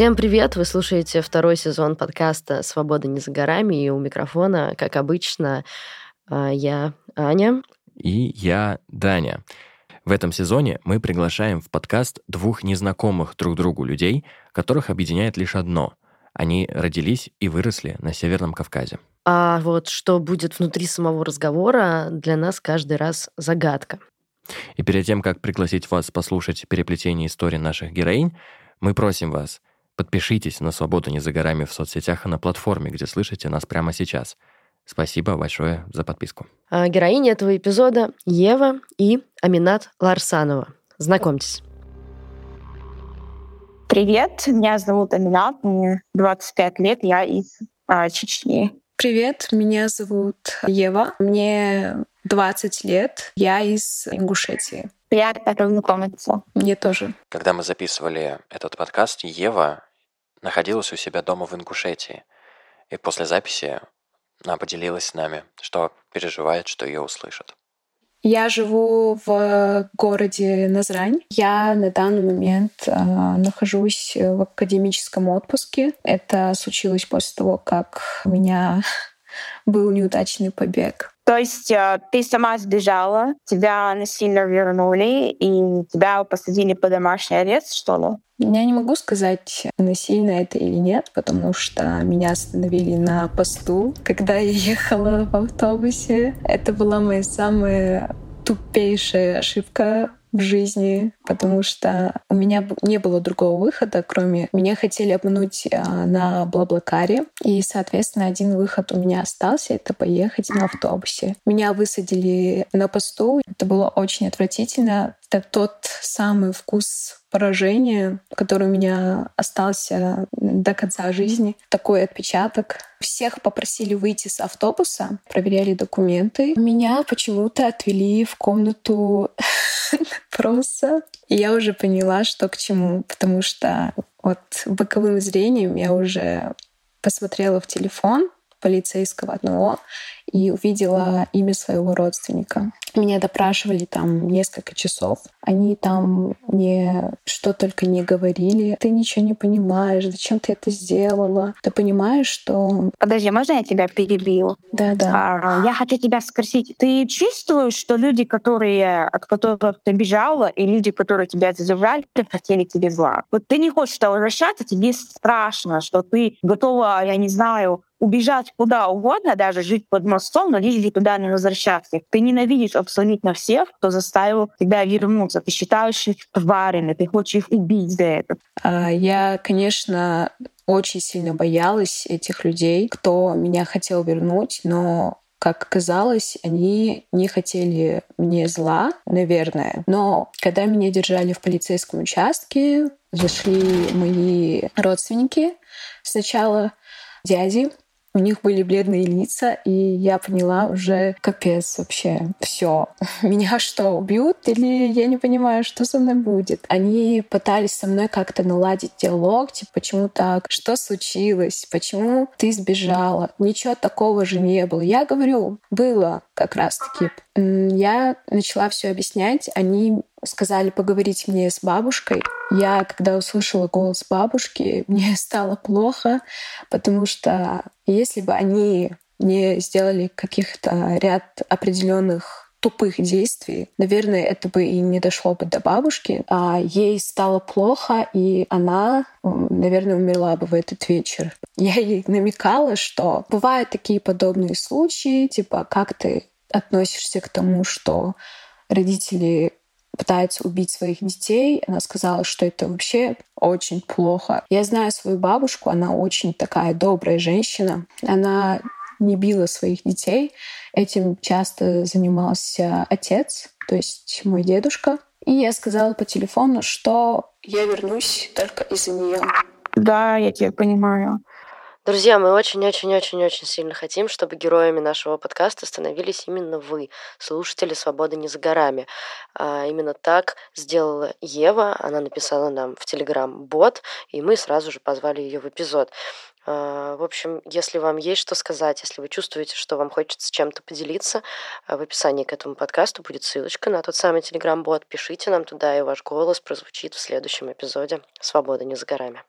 Всем привет! Вы слушаете второй сезон подкаста «Свобода не за горами», и у микрофона, как обычно, а, я Аня. И я Даня. В этом сезоне мы приглашаем в подкаст двух незнакомых друг другу людей, которых объединяет лишь одно. Они родились и выросли на Северном Кавказе. А вот что будет внутри самого разговора, для нас каждый раз загадка. И перед тем, как пригласить вас послушать переплетение истории наших героинь, мы просим вас – Подпишитесь на «Свободу не за горами» в соцсетях и на платформе, где слышите нас прямо сейчас. Спасибо большое за подписку. А героини этого эпизода Ева и Аминат Ларсанова. Знакомьтесь. Привет, меня зовут Аминат, мне 25 лет, я из а, Чечни. Привет, меня зовут Ева, мне 20 лет, я из Ингушетии. Приятно познакомиться. Мне тоже. Когда мы записывали этот подкаст, Ева находилась у себя дома в Ингушетии. И после записи она поделилась с нами, что переживает, что ее услышат. Я живу в городе Назрань. Я на данный момент э, нахожусь в академическом отпуске. Это случилось после того, как у меня был неудачный побег. То есть э, ты сама сбежала, тебя насильно вернули, и тебя посадили под домашний арест, что ли? Я не могу сказать, насильно это или нет, потому что меня остановили на посту, когда я ехала в автобусе. Это была моя самая тупейшая ошибка в жизни, потому что у меня не было другого выхода, кроме меня хотели обмануть а, на Блаблакаре, и, соответственно, один выход у меня остался — это поехать на автобусе. Меня высадили на посту, это было очень отвратительно. Это тот самый вкус поражение, который у меня остался до конца жизни. Такой отпечаток. Всех попросили выйти с автобуса, проверяли документы. Меня почему-то отвели в комнату просто. И я уже поняла, что к чему, потому что вот боковым зрением я уже посмотрела в телефон полицейского одного и увидела имя своего родственника. Меня допрашивали там несколько часов. Они там мне что только не говорили. Ты ничего не понимаешь, зачем ты это сделала? Ты понимаешь, что... Подожди, можно я тебя перебью? Да, да. А, я хочу тебя спросить, ты чувствуешь, что люди, которые, от которых ты бежала, и люди, которые тебя задержали, хотели тебе зла? Вот ты не хочешь возвращаться, тебе страшно, что ты готова, я не знаю, убежать куда угодно, даже жить под мостом, но лишь туда не возвращаться. Ты ненавидишь абсолютно всех, кто заставил тебя вернуться. Ты считаешь их тварями, ты хочешь их убить за это. А, я, конечно, очень сильно боялась этих людей, кто меня хотел вернуть, но как оказалось, они не хотели мне зла, наверное. Но когда меня держали в полицейском участке, зашли мои родственники сначала, дяди, у них были бледные лица, и я поняла уже, капец вообще, все. Меня что, убьют? Или я не понимаю, что со мной будет? Они пытались со мной как-то наладить диалог, типа, почему так? Что случилось? Почему ты сбежала? Ничего такого же не было. Я говорю, было как раз-таки. Я начала все объяснять. Они сказали поговорить мне с бабушкой. Я, когда услышала голос бабушки, мне стало плохо, потому что если бы они не сделали каких-то ряд определенных тупых действий, наверное, это бы и не дошло бы до бабушки, а ей стало плохо, и она, наверное, умерла бы в этот вечер. Я ей намекала, что бывают такие подобные случаи, типа, как ты относишься к тому, что родители пытается убить своих детей. Она сказала, что это вообще очень плохо. Я знаю свою бабушку, она очень такая добрая женщина. Она не била своих детей. Этим часто занимался отец, то есть мой дедушка. И я сказала по телефону, что я вернусь только из-за нее. Да, я тебя понимаю. Друзья, мы очень-очень-очень-очень сильно хотим, чтобы героями нашего подкаста становились именно вы, слушатели «Свободы не за горами». А именно так сделала Ева. Она написала нам в Телеграм бот, и мы сразу же позвали ее в эпизод. А, в общем, если вам есть что сказать, если вы чувствуете, что вам хочется чем-то поделиться, а, в описании к этому подкасту будет ссылочка на тот самый Телеграм-бот. Пишите нам туда, и ваш голос прозвучит в следующем эпизоде «Свобода не за горами».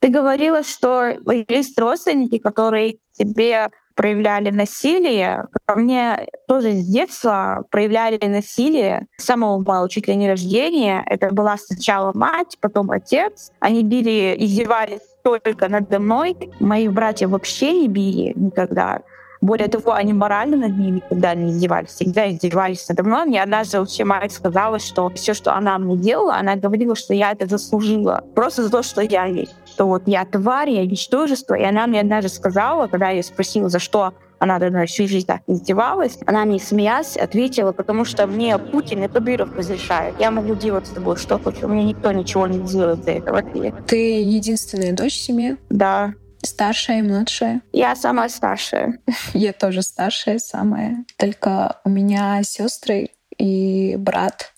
Ты говорила, что есть родственники, которые тебе проявляли насилие. Ко мне тоже с детства проявляли насилие. С самого моего чуть ли не рождения. Это была сначала мать, потом отец. Они били, издевались только надо мной. Мои братья вообще не били никогда. Более того, они морально над ними никогда не издевались, всегда издевались надо мной. Мне однажды вообще мать сказала, что все, что она мне делала, она говорила, что я это заслужила. Просто за то, что я есть. Что вот я тварь, я ничтожество. И она мне однажды сказала, когда я спросила, за что она даже всю жизнь так издевалась. Она мне, смеясь, ответила, потому что мне Путин и Кадыров разрешает. Я могу делать с тобой что хочу. Мне никто ничего не сделает за это. Ты единственная дочь в семье? Да. Старшая и младшая? Я самая старшая. Я тоже старшая, самая. Только у меня сестры и брат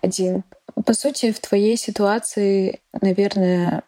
один. По сути, в твоей ситуации, наверное,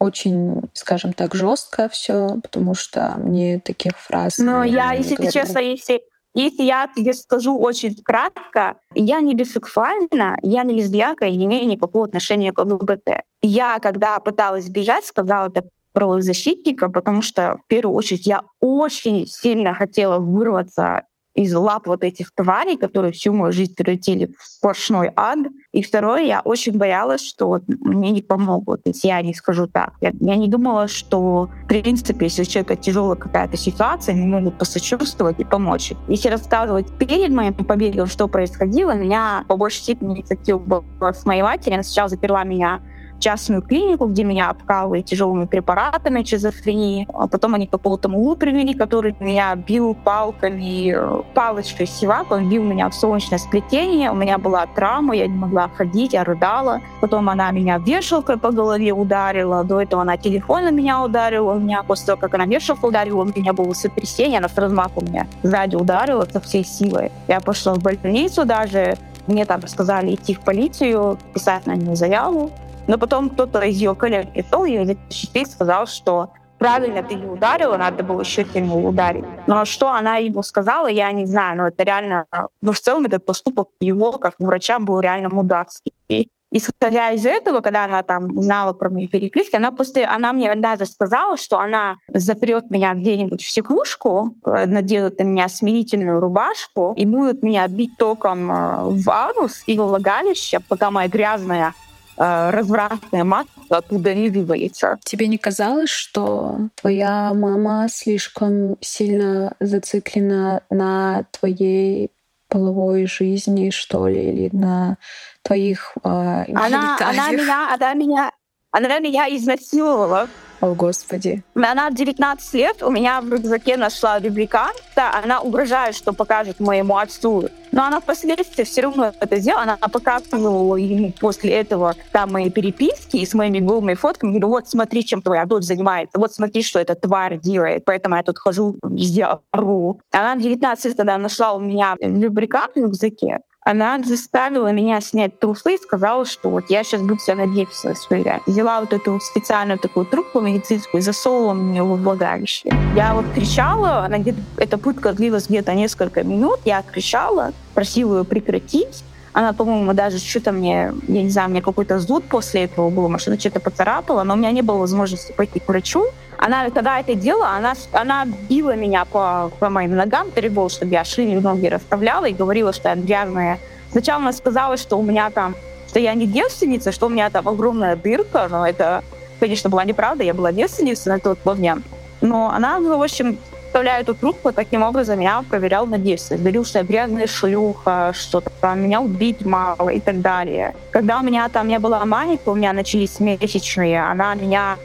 очень, скажем так, жестко все, потому что мне таких фраз. Но я, если ты честно, если если я тебе скажу очень кратко, я не бисексуальна, я не лесбиянка и не имею никакого отношения к ЛГБТ. Я, когда пыталась бежать, сказала это правозащитника, потому что, в первую очередь, я очень сильно хотела вырваться из лап вот этих тварей, которые всю мою жизнь превратили в сплошной ад. И второе, я очень боялась, что вот мне не помогут, если я не скажу так. Я, я не думала, что, в принципе, если у человека тяжелая какая-то ситуация, они могут посочувствовать и помочь. Если рассказывать перед моим побегом, что происходило, меня по большей степени инициатива была с моей матери. Она сначала заперла меня частную клинику, где меня обкалывали тяжелыми препаратами шизофрении. А потом они к какому-то мулу привели, который меня бил палками, палочкой сивак. Бил меня в солнечное сплетение. У меня была травма, я не могла ходить, я рыдала. Потом она меня вешалкой по голове ударила. До этого она телефоном меня ударила. У меня после того, как она вешалку ударила, у меня было сотрясение, она с размаху меня сзади ударила со всей силой. Я пошла в больницу даже, мне там сказали идти в полицию, писать на нее заяву. Но потом кто-то из ее коллег пришел и защитил, сказал, что правильно ты ее ударила, надо было еще сильнее ударить. Но что она ему сказала, я не знаю, но это реально... Ну, в целом этот поступок его, как врача, был реально мудацкий. И исходя из этого, когда она там узнала про мои переписки, она после, она мне даже сказала, что она запрет меня где-нибудь в секушку, э, наделает на меня смирительную рубашку и будет меня бить током э, в анус и влагалище, пока моя грязная развратная масса оттуда вываливается. Тебе не казалось, что твоя мама слишком сильно зациклена на твоей половой жизни, что ли, или на твоих э, она, она меня, она меня, она меня изнасиловала. О, Господи. Она 19 лет, у меня в рюкзаке нашла рубриканта, она угрожает, что покажет моему отцу. Но она впоследствии все равно это сделала, она показывала ему после этого там мои переписки и с моими голыми фотками, говорю, вот смотри, чем твоя дочь занимается, вот смотри, что эта тварь делает, поэтому я тут хожу везде ору. Она 19 лет тогда нашла у меня любрикант в рюкзаке, она заставила меня снять трусы и сказала, что вот я сейчас буду себя на девственность проверять. Взяла вот эту специальную такую трубку медицинскую и засунула мне в влагалище. Я вот кричала, она где-то, эта пытка длилась где-то несколько минут, я кричала, просила ее прекратить, она, по-моему, даже что-то мне, я не знаю, мне какой-то зуд после этого был, машина что-то поцарапала, но у меня не было возможности пойти к врачу. Она, когда это делала, она, она била меня по, по моим ногам, требовала, чтобы я шире ноги расставляла и говорила, что я грязная. Сначала она сказала, что у меня там, что я не девственница, что у меня там огромная дырка, но это, конечно, была неправда, я была девственницей на тот момент. Но она, в общем, вставляю эту трубку, таким образом я проверял на девственность. Говорил, что я грязная шлюха, что там меня убить мало и так далее. Когда у меня там не было маника, у меня начались месячные, она меня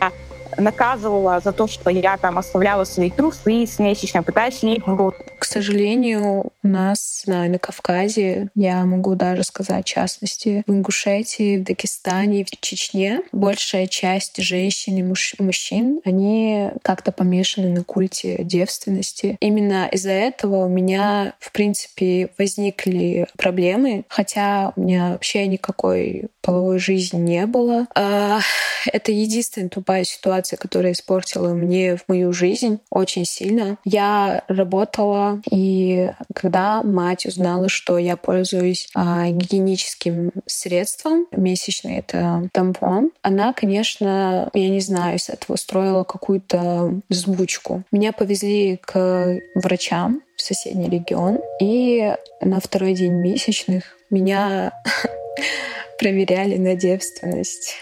наказывала за то, что я там оставляла свои трусы с месячно, пытаясь снять рот. К сожалению, у нас на, на Кавказе, я могу даже сказать, в частности, в Ингушетии, в Дагестане, в Чечне, большая часть женщин и муж, мужчин, они как-то помешаны на культе девственности. Именно из-за этого у меня, в принципе, возникли проблемы, хотя у меня вообще никакой половой жизни не было. А, это единственная тупая ситуация, которая испортила мне в мою жизнь очень сильно. Я работала И когда мать узнала, что я пользуюсь а, гигиеническим средством месячный, это тампон, она, конечно, я не знаю, из этого устроила какую-то взбучку. Меня повезли к врачам в соседний регион, и на второй день месячных меня проверяли на девственность.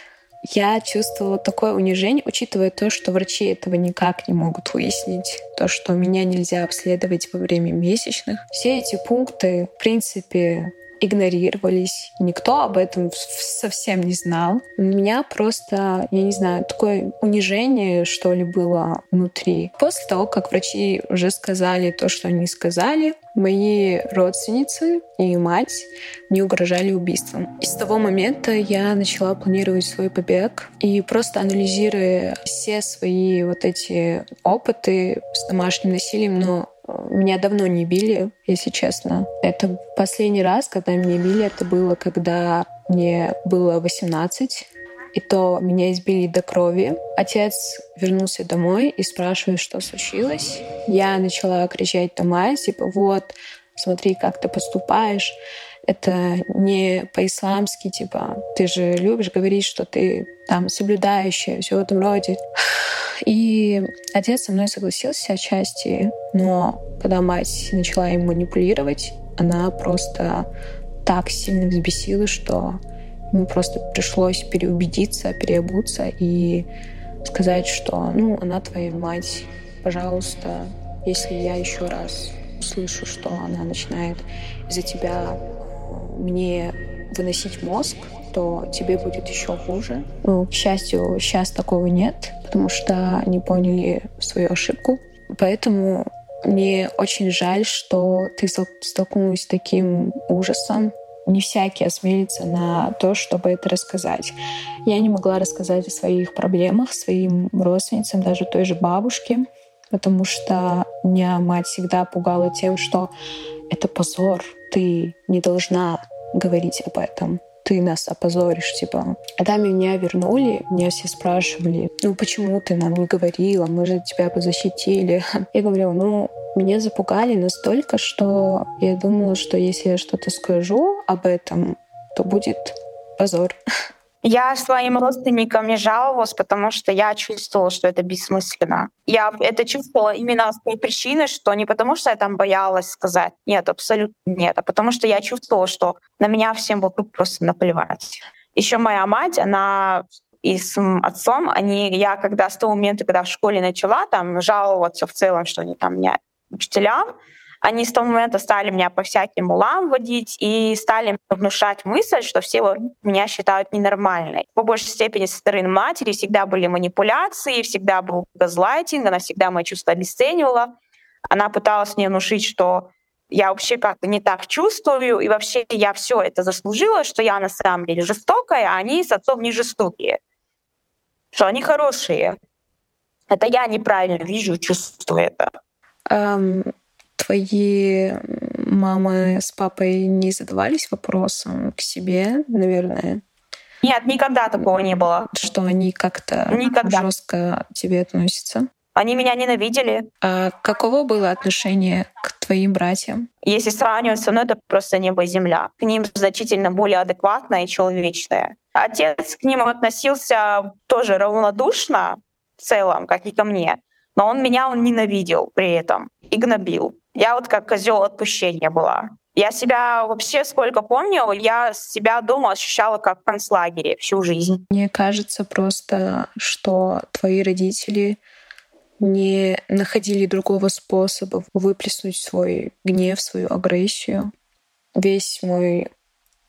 Я чувствовала такое унижение, учитывая то, что врачи этого никак не могут выяснить. То, что меня нельзя обследовать во время месячных. Все эти пункты, в принципе, игнорировались. Никто об этом совсем не знал. У меня просто, я не знаю, такое унижение, что ли, было внутри. После того, как врачи уже сказали то, что они сказали, мои родственницы и мать не угрожали убийством. И с того момента я начала планировать свой побег и просто анализируя все свои вот эти опыты с домашним насилием, но меня давно не били, если честно. Это последний раз, когда меня били, это было, когда мне было 18. И то меня избили до крови. Отец вернулся домой и спрашивает, что случилось. Я начала кричать мать, типа, вот, смотри, как ты поступаешь. Это не по-исламски, типа, ты же любишь говорить, что ты там соблюдающая, все в этом роде. И отец со мной согласился отчасти, но когда мать начала им манипулировать, она просто так сильно взбесила, что ему просто пришлось переубедиться, переобуться и сказать, что ну, она твоя мать, пожалуйста, если я еще раз услышу, что она начинает из-за тебя мне выносить мозг, то тебе будет еще хуже. Ну, к счастью, сейчас такого нет, потому что они поняли свою ошибку. Поэтому мне очень жаль, что ты столкнулась с таким ужасом. Не всякий осмелится на то, чтобы это рассказать. Я не могла рассказать о своих проблемах своим родственницам, даже той же бабушке, потому что меня мать всегда пугала тем, что это позор, ты не должна говорить об этом ты нас опозоришь, типа. Когда меня вернули, меня все спрашивали, ну почему ты нам не говорила, мы же тебя бы защитили. Я говорила, ну меня запугали настолько, что я думала, что если я что-то скажу об этом, то будет позор. Я своим родственникам не жаловалась, потому что я чувствовала, что это бессмысленно. Я это чувствовала именно с той причины, что не потому, что я там боялась сказать. Нет, абсолютно нет. А потому что я чувствовала, что на меня всем вокруг просто наплевать. Еще моя мать, она и с отцом, они, я когда с того момента, когда в школе начала там жаловаться в целом, что они там меня учителям, они с того момента стали меня по всяким улам водить и стали внушать мысль, что все меня считают ненормальной. По большей степени со стороны матери всегда были манипуляции, всегда был газлайтинг, она всегда мои чувства обесценивала. Она пыталась мне внушить, что я вообще как-то не так чувствую, и вообще я все это заслужила, что я на самом деле жестокая, а они с отцом не жестокие, что они хорошие. Это я неправильно вижу, чувствую это. Um, твои мамы с папой не задавались вопросом к себе, наверное? Нет, никогда такого не было. Что они как-то никогда. жестко к тебе относятся? Они меня ненавидели. А каково было отношение к твоим братьям? Если сравнивать со мной, это просто небо и земля. К ним значительно более адекватное и человечное. Отец к ним относился тоже равнодушно в целом, как и ко мне. Но он меня он ненавидел при этом и гнобил. Я вот как козел отпущения была. Я себя вообще сколько помню, я себя дома ощущала как в концлагере всю жизнь. Мне кажется просто, что твои родители не находили другого способа выплеснуть свой гнев, свою агрессию. Весь мой,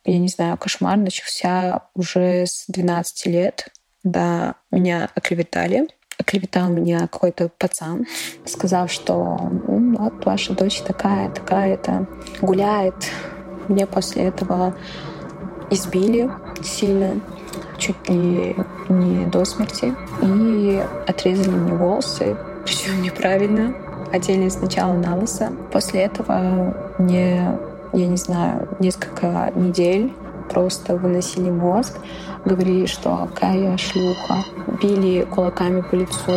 я не знаю, кошмар начался уже с 12 лет, когда меня оклеветали оклеветал меня какой-то пацан, сказав, что ну, вот ваша дочь такая, такая-то, гуляет. Мне после этого избили сильно, чуть ли не до смерти, и отрезали мне волосы, причем неправильно, одели сначала на лысо. После этого мне, я не знаю, несколько недель просто выносили мозг, говорили, что какая шлюха, били кулаками по лицу.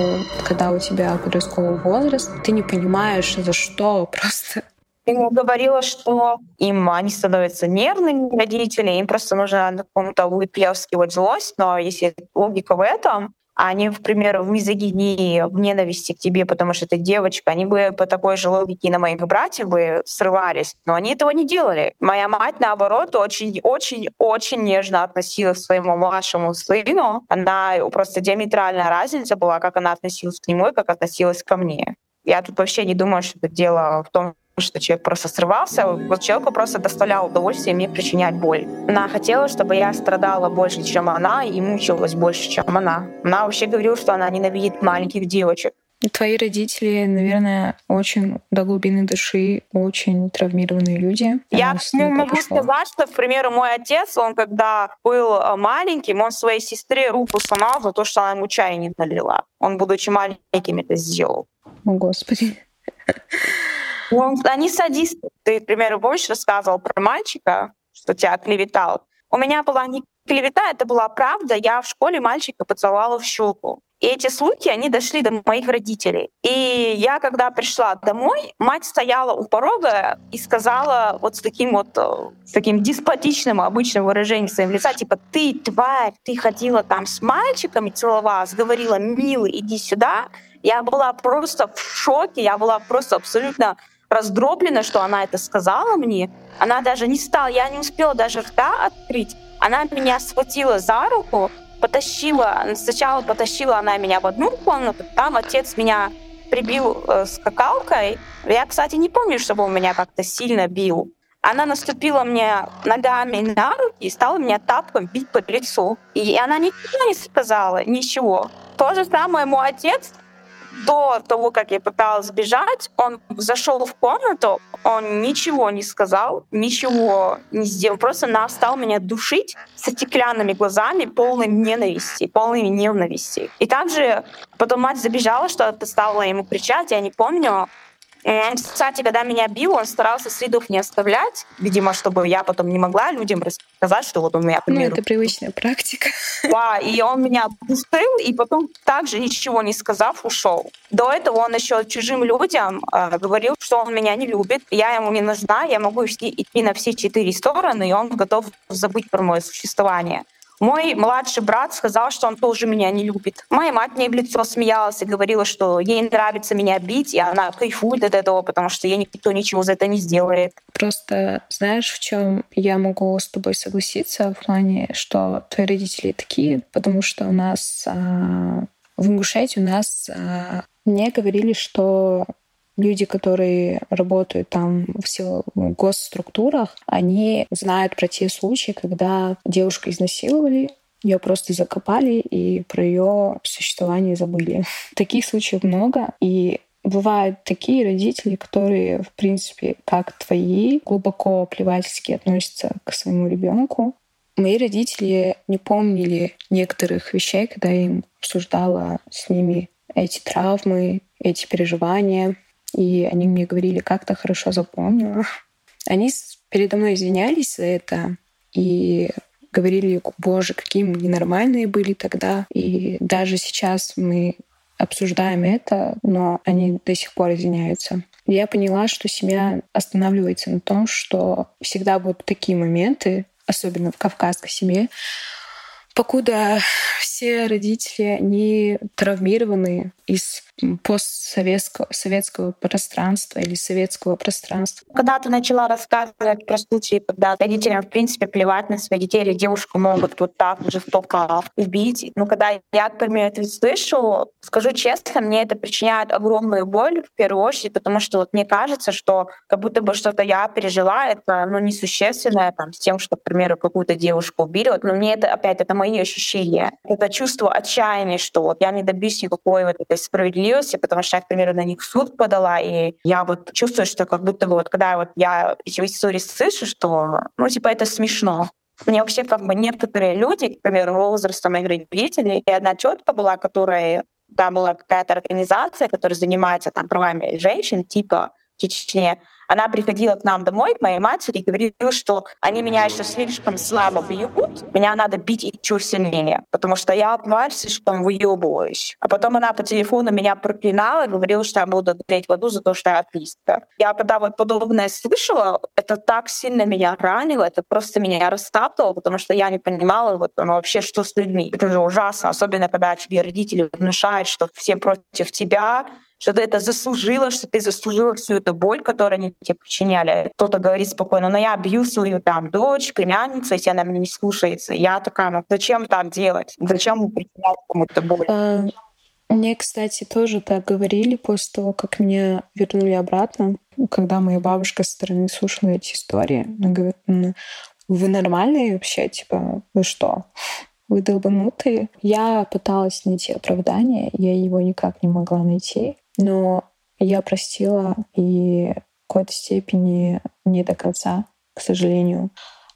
Когда у тебя подростковый возраст, ты не понимаешь, за что просто ему говорила, что им они становятся нервными, родители, им просто нужно на каком-то выплескивать злость, но если логика в этом, они, к примеру, в мизогинии, в ненависти к тебе, потому что ты девочка, они бы по такой же логике на моих братьев бы срывались, но они этого не делали. Моя мать, наоборот, очень-очень-очень нежно относилась к своему младшему сыну. Она просто диаметральная разница была, как она относилась к нему и как относилась ко мне. Я тут вообще не думаю, что это дело в том, что человек просто срывался. Вот человеку просто доставлял удовольствие мне причинять боль. Она хотела, чтобы я страдала больше, чем она, и мучилась больше, чем она. Она вообще говорила, что она ненавидит маленьких девочек. Твои родители, наверное, очень до глубины души, очень травмированные люди. Я ну, могу пошло. сказать, что, к примеру, мой отец, он когда был э, маленьким, он своей сестре руку сломал за то, что она ему чай не налила. Он, будучи маленьким, это сделал. О, Господи. Он, они садисты. Ты, к примеру, помнишь, рассказывал про мальчика, что тебя клеветал. У меня была не клевета, это была правда. Я в школе мальчика поцеловала в щеку. И эти слухи, они дошли до моих родителей. И я, когда пришла домой, мать стояла у порога и сказала вот с таким вот э, с таким деспотичным обычным выражением своим лица, типа «ты, тварь, ты ходила там с мальчиками, целовалась, говорила, милый, иди сюда». Я была просто в шоке, я была просто абсолютно раздроблена, что она это сказала мне. Она даже не стала, я не успела даже рта открыть. Она меня схватила за руку, потащила, сначала потащила она меня в одну комнату, там отец меня прибил э, скакалкой. Я, кстати, не помню, чтобы он меня как-то сильно бил. Она наступила мне ногами на руки и стала меня тапком бить по лицу. И она ничего не сказала, ничего. То же самое мой отец до того, как я пыталась сбежать, он зашел в комнату, он ничего не сказал, ничего не сделал, просто стал меня душить с стеклянными глазами, полными ненависти, полными ненависти. И также потом мать забежала, что-то стала ему кричать, я не помню, он, кстати, когда меня бил, он старался следов не оставлять, видимо, чтобы я потом не могла людям рассказать, что вот у меня, Ну, это привычная практика. Да, и он меня отпустил, и потом также ничего не сказав, ушел. До этого он еще чужим людям э, говорил, что он меня не любит, я ему не нужна, я могу идти на все четыре стороны, и он готов забыть про мое существование. Мой младший брат сказал, что он тоже меня не любит. Моя мать мне в лицо смеялась и говорила, что ей нравится меня бить, и она кайфует от этого, потому что ей никто ничего за это не сделает. Просто знаешь, в чем я могу с тобой согласиться в плане, что твои родители такие, потому что у нас а, в Ингушетии у нас а, мне говорили, что люди, которые работают там в госструктурах, они знают про те случаи, когда девушку изнасиловали, ее просто закопали и про ее существование забыли. Таких случаев много, и бывают такие родители, которые, в принципе, как твои, глубоко плевательски относятся к своему ребенку. Мои родители не помнили некоторых вещей, когда я им обсуждала с ними эти травмы, эти переживания и они мне говорили, как то хорошо запомнила. Они передо мной извинялись за это и говорили, боже, какие мы ненормальные были тогда. И даже сейчас мы обсуждаем это, но они до сих пор извиняются. Я поняла, что семья останавливается на том, что всегда будут такие моменты, особенно в кавказской семье, покуда все родители, они травмированы из постсоветского советского пространства или советского пространства. Когда ты начала рассказывать про случаи, когда родителям, в принципе, плевать на своих детей, или девушку могут вот так жестоко убить. Ну, когда я, к примеру, это слышу, скажу честно, мне это причиняет огромную боль, в первую очередь, потому что вот мне кажется, что как будто бы что-то я пережила, это ну, несущественное там, с тем, что, к примеру, какую-то девушку убили. Вот, но мне это, опять, это мои ощущения. Это чувство отчаяния, что вот я не добьюсь никакой вот этой справедливости, потому что я, к примеру, на них в суд подала, и я вот чувствую, что как будто бы вот когда вот я эти истории слышу, что, ну, типа, это смешно. Мне вообще как бы некоторые люди, к примеру, возраста моих родителей, и одна тетка была, которая, там была какая-то организация, которая занимается там правами женщин, типа в Чечне, Она приходила к нам домой, к моей матери, и говорила, что они меня еще слишком слабо бьют, меня надо бить еще сильнее, потому что я тварь слишком выебываюсь. А потом она по телефону меня проклинала и говорила, что я буду греть воду за то, что я атеистка. Я когда вот подобное слышала, это так сильно меня ранило, это просто меня растаптывало, потому что я не понимала вот ну, вообще, что с людьми. Это же ужасно, особенно когда тебе родители внушают, что все против тебя, что ты это заслужила, что ты заслужила всю эту боль, которую они тебе причиняли. Кто-то говорит спокойно, но я бью свою там дочь, племянницу, если она меня не слушается. Я такая, ну зачем так делать? Зачем причинять кому-то боль? А, мне, кстати, тоже так говорили после того, как меня вернули обратно. Когда моя бабушка со стороны слушала эти истории, она говорит, ну, вы нормальные вообще? Типа, вы что? Вы долбанутые? Я пыталась найти оправдание, я его никак не могла найти. Но я простила и в какой-то степени не до конца, к сожалению.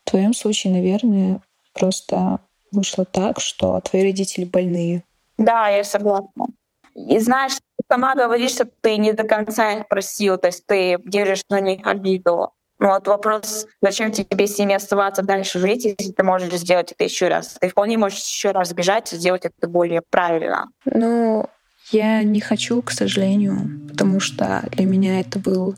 В твоем случае, наверное, просто вышло так, что твои родители больные. Да, я согласна. И знаешь, ты сама говоришь, что ты не до конца их простил, то есть ты держишь на них обиду. Вот вопрос, зачем тебе с ними оставаться дальше жить, если ты можешь сделать это еще раз? Ты вполне можешь еще раз сбежать и сделать это более правильно. Ну, я не хочу, к сожалению, потому что для меня это был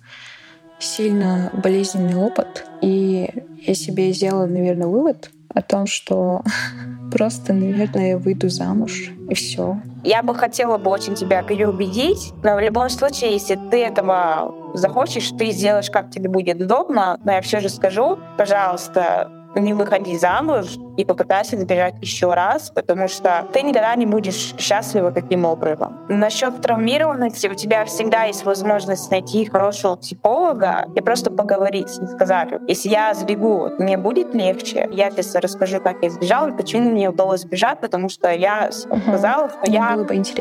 сильно болезненный опыт. И я себе сделала, наверное, вывод о том, что просто, наверное, я выйду замуж, и все. Я бы хотела бы очень тебя переубедить, но в любом случае, если ты этого захочешь, ты сделаешь, как тебе будет удобно, но я все же скажу, пожалуйста, не выходи замуж и попытайся сбежать еще раз, потому что ты никогда не будешь счастлива таким образом. Насчет травмированности у тебя всегда есть возможность найти хорошего психолога и просто поговорить и сказать, если я сбегу, мне будет легче. Я тебе расскажу, как я сбежала почему мне удалось сбежать, потому что я сказала, что я,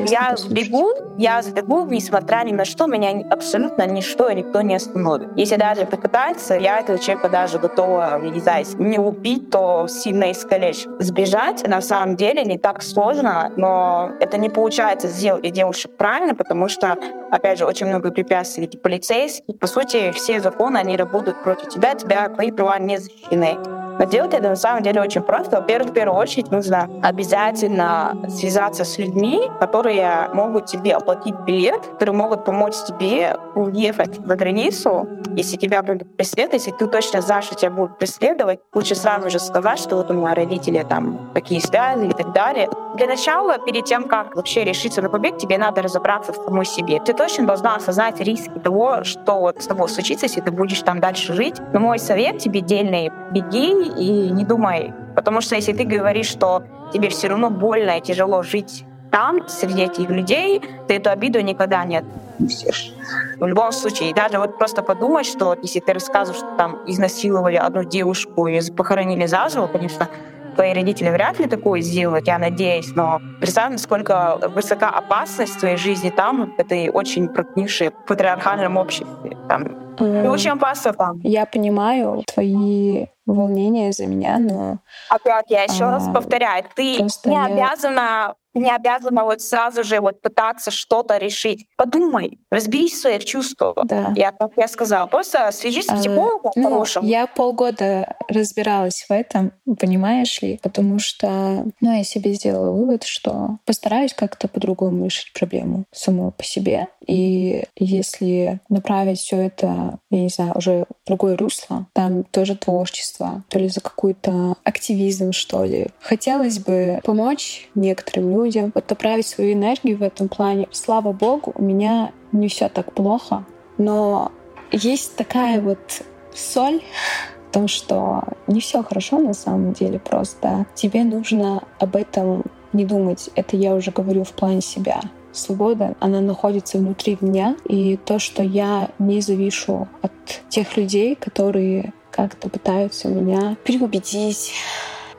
я сбегу, я сбегу, несмотря ни на что, меня абсолютно ничто и никто не остановит. Если даже попытается, я этого человека даже готова, не знаю, не убить, то сильно искалечить. Сбежать на самом деле не так сложно, но это не получается сделать девушек правильно, потому что, опять же, очень много препятствий полицейских. По сути, все законы, они работают против тебя, тебя твои права не защищены. Но делать это на самом деле очень просто. Во-первых, в первую очередь нужно обязательно связаться с людьми, которые могут тебе оплатить билет, которые могут помочь тебе уехать за границу, если тебя будут преследовать, если ты точно знаешь, что тебя будут преследовать, лучше сразу же сказать, что вот у меня родители там такие связи и так далее. Для начала, перед тем, как вообще решиться на побег, тебе надо разобраться в самой себе. Ты точно должна осознать риски того, что вот с тобой случится, если ты будешь там дальше жить. Но мой совет тебе дельный — беги и не думай. Потому что если ты говоришь, что тебе все равно больно и тяжело жить там, среди этих людей, ты эту обиду никогда не отпустишь. В любом случае, даже вот просто подумать, что если ты рассказываешь, что там изнасиловали одну девушку и похоронили заживо, конечно, твои родители вряд ли такое сделают, я надеюсь, но представь, насколько высока опасность в твоей жизни там, в этой очень прогнившей патриархальном обществе. Там, и очень опасно там. Я понимаю твои волнения за меня, но... Опять я еще а, раз повторяю, ты не я... обязана не обязана вот сразу же вот пытаться что-то решить. Подумай, разберись в своих чувствах. Да. Я, как я сказала, просто свяжись с а, психологом ну, хорошим. Я полгода разбиралась в этом, понимаешь ли, потому что ну, я себе сделала вывод, что постараюсь как-то по-другому решить проблему саму по себе. И если направить все это, я не знаю, уже в другое русло, там тоже творчество, то ли за какой-то активизм, что ли. Хотелось бы помочь некоторым людям, людям, вот направить свою энергию в этом плане. Слава богу, у меня не все так плохо, но есть такая вот соль в том, что не все хорошо на самом деле, просто тебе нужно об этом не думать. Это я уже говорю в плане себя. Свобода, она находится внутри меня, и то, что я не завишу от тех людей, которые как-то пытаются меня переубедить,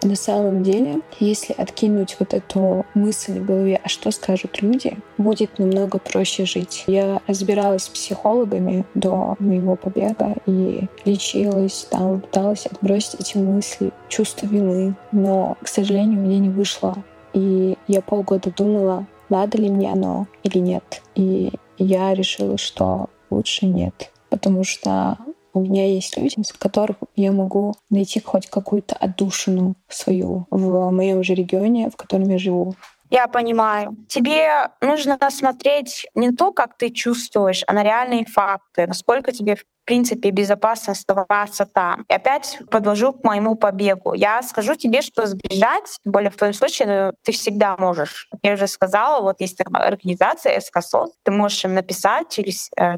на самом деле, если откинуть вот эту мысль в голове, а что скажут люди, будет намного проще жить. Я разбиралась с психологами до моего побега и лечилась, там пыталась отбросить эти мысли, чувство вины, но, к сожалению, мне не вышло. И я полгода думала, надо ли мне оно или нет. И я решила, что лучше нет потому что у меня есть люди, с которых я могу найти хоть какую-то отдушину свою в моем же регионе, в котором я живу. Я понимаю. Тебе нужно смотреть не то, как ты чувствуешь, а на реальные факты, насколько тебе в принципе безопасно оставаться там. И опять подвожу к моему побегу. Я скажу тебе, что сбежать, более в твоем случае, ну, ты всегда можешь. Я уже сказала, вот есть такая организация СКСОС, ты можешь им написать через э,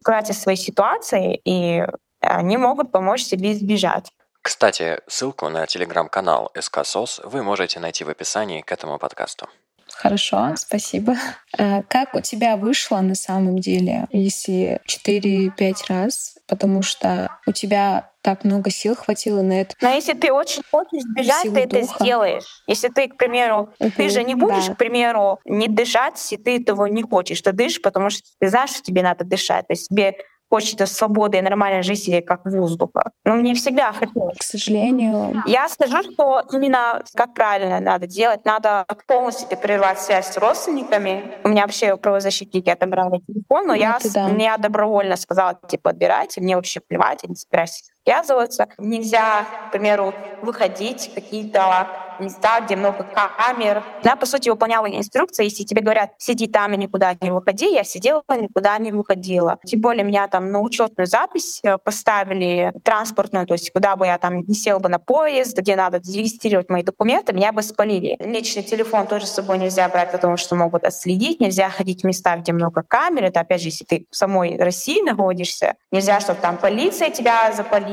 сказать о своей ситуации, и они могут помочь тебе избежать. Кстати, ссылку на телеграм-канал СКСОС вы можете найти в описании к этому подкасту. Хорошо, спасибо. А как у тебя вышло на самом деле, если 4-5 раз? Потому что у тебя так много сил хватило на это. Но если ты очень хочешь бежать, ты духа. это сделаешь. Если ты, к примеру, угу, ты же не будешь, да. к примеру, не дышать, если ты этого не хочешь. Ты дышишь, потому что ты знаешь, что тебе надо дышать. То есть тебе хочется свободы и нормальной жизни, как воздуха. Но мне всегда хотелось. К сожалению. Я скажу, что именно как правильно надо делать. Надо полностью прервать связь с родственниками. У меня вообще правозащитники отобрали телефон, но ну, я, да. я добровольно сказала, типа, отбирайте, мне вообще плевать, я не собираюсь связываться. Нельзя, к примеру, выходить в какие-то места, где много камер. Я, по сути, выполняла инструкции. Если тебе говорят, сиди там и никуда не выходи, я сидела, никуда не выходила. Тем более меня там на учетную запись э, поставили транспортную, то есть куда бы я там не сел бы на поезд, где надо зарегистрировать мои документы, меня бы спалили. Личный телефон тоже с собой нельзя брать, потому что могут отследить. Нельзя ходить в места, где много камер. Это, опять же, если ты в самой России находишься. Нельзя, чтобы там полиция тебя запалила,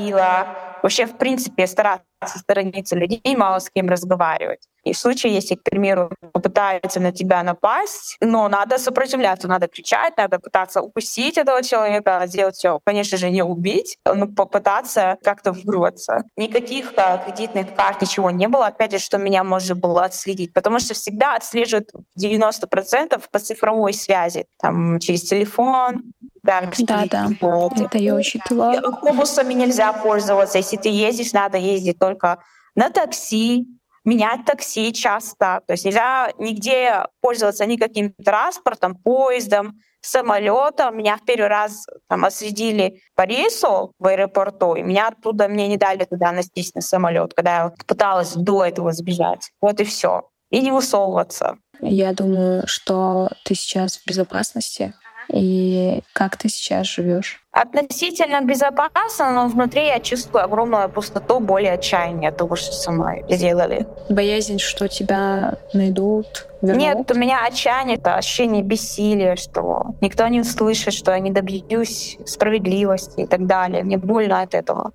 вообще, в принципе, стараться сторониться людей, мало с кем разговаривать. И в случае, если, к примеру, попытаются на тебя напасть, но надо сопротивляться, надо кричать, надо пытаться упустить этого человека, сделать все, конечно же, не убить, но попытаться как-то вырваться. Никаких а, кредитных карт, ничего не было. Опять же, что меня можно было отследить, потому что всегда отслеживают 90% по цифровой связи, там, через телефон, да, да, да. Это я учитывала. Автобусами нельзя пользоваться. Если ты ездишь, надо ездить только на такси, менять такси часто. То есть нельзя нигде пользоваться никаким транспортом, поездом, самолетом. Меня в первый раз там осредили по рейсу в аэропорту, и меня оттуда мне не дали туда настись на самолет, когда я пыталась до этого сбежать. Вот и все. И не высовываться. Я думаю, что ты сейчас в безопасности, и как ты сейчас живешь? Относительно безопасно, но внутри я чувствую огромную пустоту, более отчаяние от того, что со мной сделали. Боязнь, что тебя найдут, вернут? Нет, у меня отчаяние, это ощущение бессилия, что никто не услышит, что я не добьюсь справедливости и так далее. Мне больно от этого.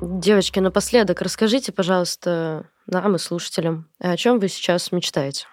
Девочки, напоследок расскажите, пожалуйста, нам и слушателям, о чем вы сейчас мечтаете?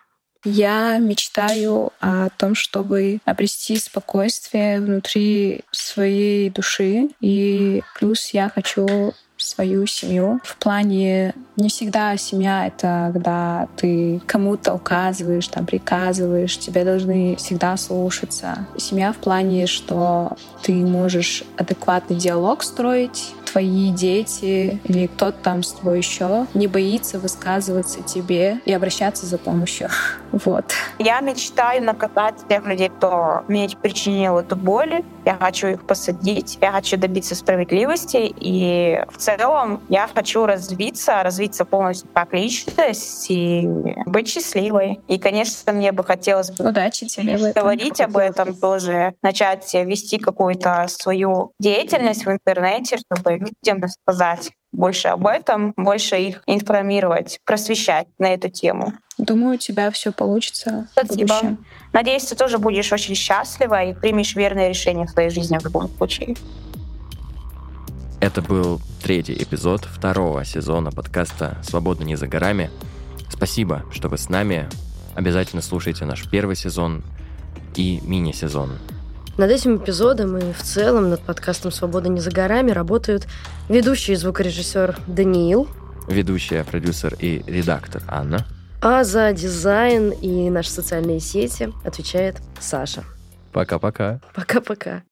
Я мечтаю о том, чтобы обрести спокойствие внутри своей души. И плюс я хочу свою семью. В плане не всегда семья — это когда ты кому-то указываешь, там, приказываешь, тебе должны всегда слушаться. Семья в плане, что ты можешь адекватный диалог строить, твои дети или кто-то там с тобой еще не боится высказываться тебе и обращаться за помощью. Вот. Я мечтаю накатать тех людей, кто мне причинил эту боль. Я хочу их посадить, я хочу добиться справедливости. И в целом я хочу развиться, развиться полностью как личность и быть счастливой. И, конечно, мне бы хотелось Удачи тебе говорить об этом тоже, начать вести какую-то свою деятельность в интернете, чтобы людям рассказать больше об этом, больше их информировать, просвещать на эту тему. Думаю, у тебя все получится. Спасибо. Надеюсь, ты тоже будешь очень счастлива и примешь верное решение в своей жизни в любом случае. Это был третий эпизод второго сезона подкаста «Свобода не за горами». Спасибо, что вы с нами. Обязательно слушайте наш первый сезон и мини-сезон. Над этим эпизодом и в целом над подкастом «Свобода не за горами» работают ведущий звукорежиссер Даниил, ведущая, продюсер и редактор Анна, а за дизайн и наши социальные сети отвечает Саша. Пока-пока. Пока-пока.